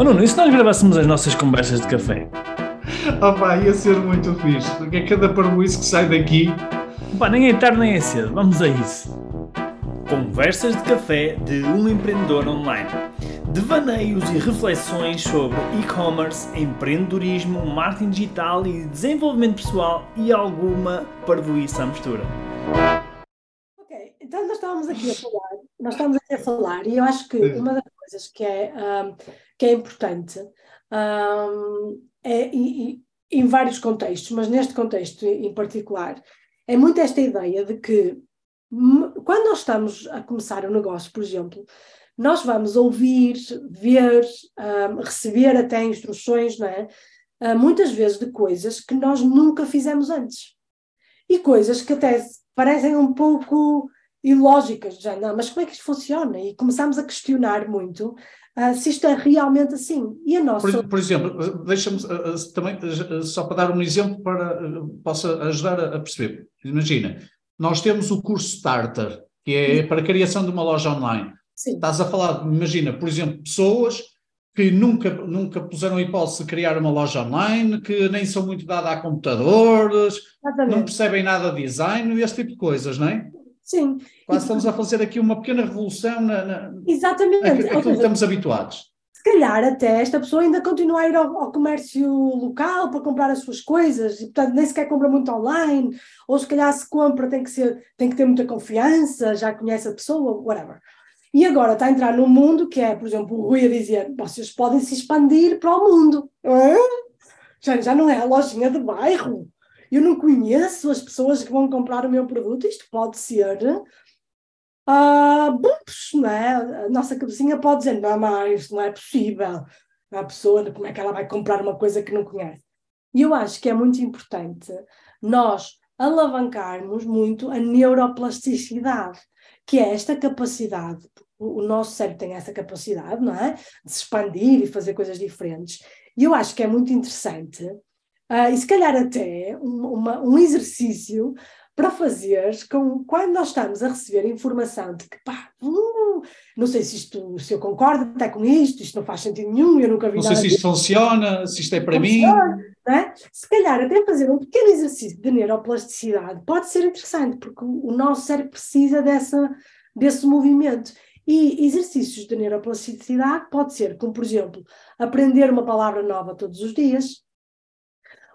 Oh Nuno, e se nós gravássemos as nossas conversas de café? Opa, ia ser muito fixe, porque é cada parboice que sai daqui. Pá, nem é tarde nem é cedo, vamos a isso. Conversas de café de um empreendedor online. Devaneios e reflexões sobre e-commerce, empreendedorismo, marketing digital e desenvolvimento pessoal e alguma parvoíça à mistura. Ok, então nós estávamos aqui a falar, nós estávamos aqui a falar e eu acho que uma das coisas que é, um, que é importante um, é, e, em vários contextos, mas neste contexto em particular, é muito esta ideia de que quando nós estamos a começar um negócio, por exemplo, nós vamos ouvir, ver, um, receber até instruções, não é? Uh, muitas vezes de coisas que nós nunca fizemos antes. E coisas que até parecem um pouco ilógicas, já não, mas como é que isto funciona? E começamos a questionar muito uh, se isto é realmente assim. E a nossa... Por, por exemplo, deixa-me uh, também, só para dar um exemplo para possa ajudar a, a perceber. Imagina, nós temos o curso Starter, que é para a criação de uma loja online. Sim. Estás a falar, imagina, por exemplo, pessoas que nunca, nunca puseram a hipótese de criar uma loja online, que nem são muito dadas a computadores, Exatamente. não percebem nada de design e esse tipo de coisas, não é? Sim. Quase e, estamos a fazer aqui uma pequena revolução na, na Exatamente. Aquilo que estamos habituados. Se calhar até esta pessoa ainda continua a ir ao, ao, comércio local para comprar as suas coisas e portanto nem sequer compra muito online, ou se calhar se compra tem que, ser, tem que ter muita confiança, já conhece a pessoa, whatever. E agora está a entrar num mundo que é, por exemplo, o Rui a dizer: vocês podem se expandir para o mundo. Já, já não é a lojinha de bairro. Eu não conheço as pessoas que vão comprar o meu produto. Isto pode ser. Uh, bumps, não é? A nossa cabecinha pode dizer: não, mas não é possível. A pessoa, como é que ela vai comprar uma coisa que não conhece? E eu acho que é muito importante nós alavancarmos muito a neuroplasticidade que é esta capacidade, o, nosso cérebro tem essa capacidade, não é? De se expandir e fazer coisas diferentes. E eu acho que é muito interessante, uh, e se calhar até um, uma, um exercício para fazer com quando nós estamos a receber informação de que pá, uh, não sei se isto se eu concordo até com isto, isto não faz sentido nenhum, eu nunca vi não sei se isto funciona, se isto é para mim. É? Se calhar até fazer um pequeno exercício de neuroplasticidade pode ser interessante, porque o nosso cérebro precisa dessa, desse movimento. E exercícios de neuroplasticidade pode ser, como por exemplo, aprender uma palavra nova todos os dias.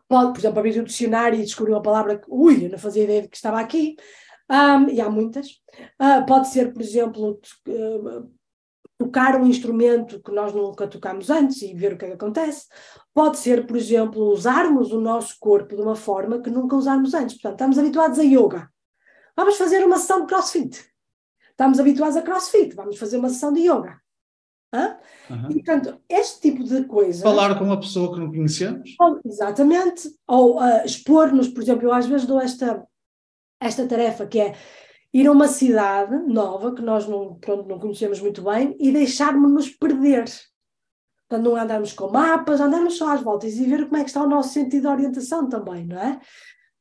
Pode, por exemplo, abrir o dicionário e descobrir uma palavra que, ui, eu não fazia ideia de que estava aqui. Um, e há muitas. Uh, pode ser, por exemplo, uh, tocar um instrumento que nós nunca tocamos antes e ver o que, é que acontece. Pode ser, por exemplo, usarmos o nosso corpo de uma forma que nunca usarmos antes. Portanto, estamos habituados a yoga. Vamos fazer uma sessão de crossfit. Estamos habituados a crossfit, vamos fazer uma sessão de yoga. Uhum. E, portanto, este tipo de coisa. Falar com uma pessoa que não conhecemos? Ou, exatamente. Ou uh, expor-nos, por exemplo, eu às vezes dou esta, esta tarefa que é ir a uma cidade nova que nós não, pronto, não conhecemos muito bem e deixarmos-nos perder. Portanto, não andarmos com mapas, andarmos só às voltas e ver como é que está o nosso sentido de orientação também, não é?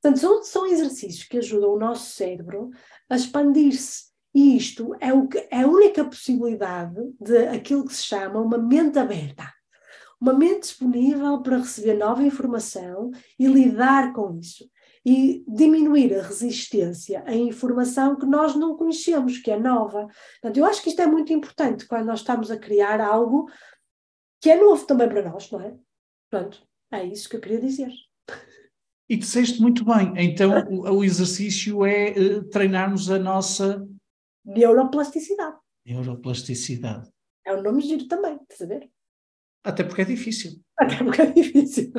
Portanto, são, são exercícios que ajudam o nosso cérebro a expandir-se. E isto é, o que, é a única possibilidade de aquilo que se chama uma mente aberta. Uma mente disponível para receber nova informação e lidar com isso e diminuir a resistência à informação que nós não conhecemos, que é nova. Portanto, eu acho que isto é muito importante quando nós estamos a criar algo que é novo também para nós, não é? Pronto, é isso que eu queria dizer. E disseste muito bem. Então, o, exercício é uh, treinarmos a nossa neuroplasticidade. Neuroplasticidade. É um nome giro também, estás a ver? Até porque é difícil. Até porque é difícil.